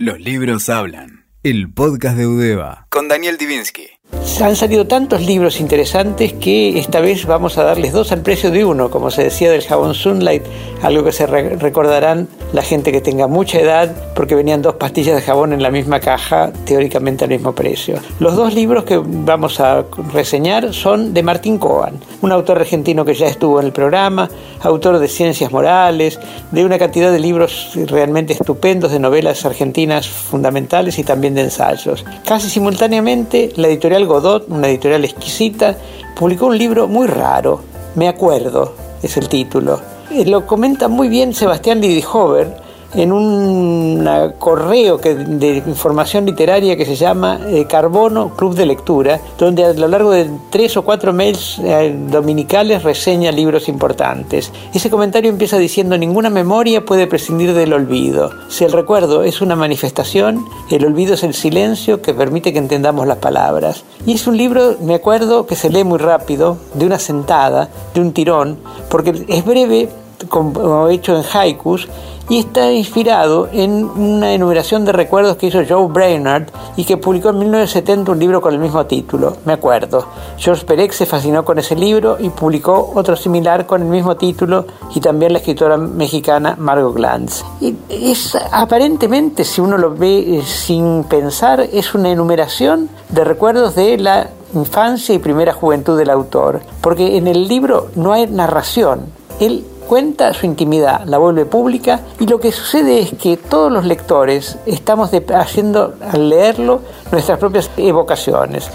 Los libros hablan. El podcast de Udeva. Con Daniel Divinsky. Han salido tantos libros interesantes que esta vez vamos a darles dos al precio de uno, como se decía del jabón Sunlight, algo que se recordarán la gente que tenga mucha edad, porque venían dos pastillas de jabón en la misma caja, teóricamente al mismo precio. Los dos libros que vamos a reseñar son de Martín Coan, un autor argentino que ya estuvo en el programa, autor de Ciencias Morales, de una cantidad de libros realmente estupendos, de novelas argentinas fundamentales y también de ensayos. Casi simultáneamente, la editorial Godot, una editorial exquisita, publicó un libro muy raro, Me acuerdo, es el título. Eh, lo comenta muy bien Sebastián Lidihover, en un correo que, de información literaria que se llama eh, Carbono Club de Lectura, donde a lo largo de tres o cuatro mails eh, dominicales reseña libros importantes. Ese comentario empieza diciendo ninguna memoria puede prescindir del olvido. Si el recuerdo es una manifestación, el olvido es el silencio que permite que entendamos las palabras. Y es un libro, me acuerdo, que se lee muy rápido, de una sentada, de un tirón, porque es breve, como hecho en haikus, y está inspirado en una enumeración de recuerdos que hizo Joe Brainerd y que publicó en 1970 un libro con el mismo título, me acuerdo. George Perec se fascinó con ese libro y publicó otro similar con el mismo título y también la escritora mexicana Margot Glantz. Y es aparentemente, si uno lo ve eh, sin pensar, es una enumeración de recuerdos de la infancia y primera juventud del autor, porque en el libro no hay narración. Él cuenta su intimidad, la vuelve pública y lo que sucede es que todos los lectores estamos haciendo al leerlo nuestras propias evocaciones.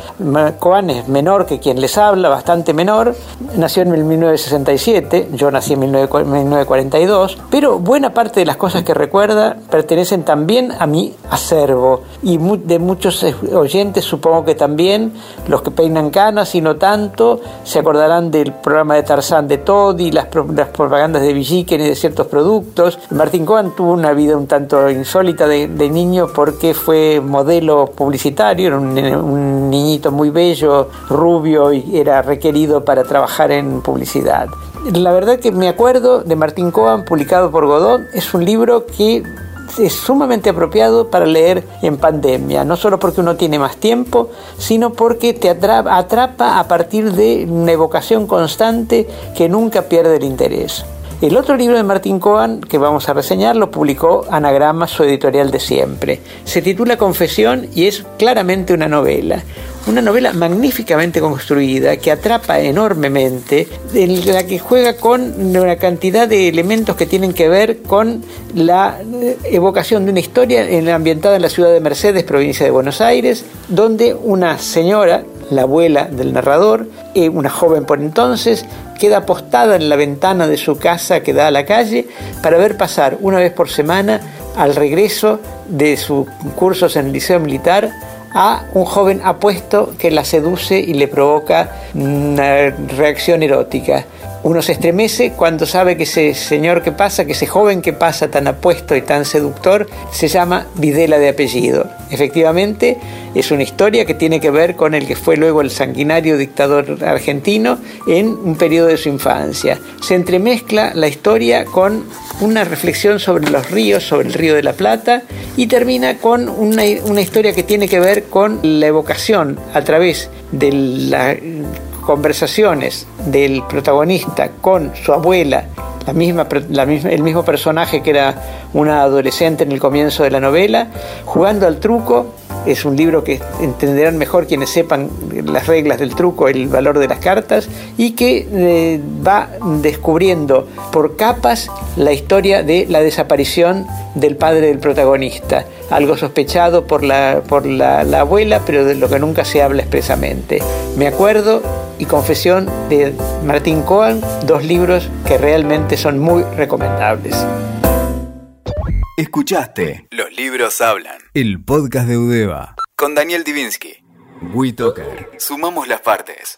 Coan es menor que quien les habla, bastante menor, nació en 1967, yo nací en 1942, pero buena parte de las cosas que recuerda pertenecen también a mi acervo y de muchos oyentes supongo que también los que peinan canas y no tanto se acordarán del programa de Tarzán de Todd y las, las propagandas de Villiquen y de ciertos productos. Martín Cohen tuvo una vida un tanto insólita de, niño porque fue modelo publicitario, era un, niñito muy bello, rubio y era requerido para trabajar en publicidad. La verdad que me acuerdo de Martín Cohen, publicado por Godot, es un libro que es sumamente apropiado para leer en pandemia, no solo porque uno tiene más tiempo, sino porque te atrapa, atrapa a partir de una evocación constante que nunca pierde el interés. El otro libro de Martín Coan que vamos a reseñar lo publicó Anagrama, su editorial de siempre. Se titula Confesión y es claramente una novela. Una novela magníficamente construida que atrapa enormemente, en la que juega con una cantidad de elementos que tienen que ver con la evocación de una historia ambientada en la ciudad de Mercedes, provincia de Buenos Aires, donde una señora la abuela del narrador, eh, una joven por entonces, queda apostada en la ventana de su casa que da a la calle para ver pasar una vez por semana al regreso de sus cursos en el liceo militar a un joven apuesto que la seduce y le provoca una reacción erótica. Uno se estremece cuando sabe que ese señor que pasa, que ese joven que pasa tan apuesto y tan seductor, se llama Videla de apellido. Efectivamente, es una historia que tiene que ver con el que fue luego el sanguinario dictador argentino en un periodo de su infancia. Se entremezcla la historia con una reflexión sobre los ríos, sobre el río de la Plata, y termina con una, una historia que tiene que ver con la evocación a través de la conversaciones del protagonista con su abuela, la misma, el mismo personaje que era una adolescente en el comienzo de la novela, jugando al truco es un libro que entenderán mejor quienes sepan las reglas del truco, el valor de las cartas, y que eh, va descubriendo por capas la historia de la desaparición del padre del protagonista, algo sospechado por la, por la, abuela, pero de lo que nunca se habla expresamente. Me acuerdo y Confesión de Martín Cohen, dos libros que realmente son muy recomendables. Escuchaste Los libros hablan. El podcast de Udeva. Con Daniel Divinsky. WeToker. Sumamos las partes.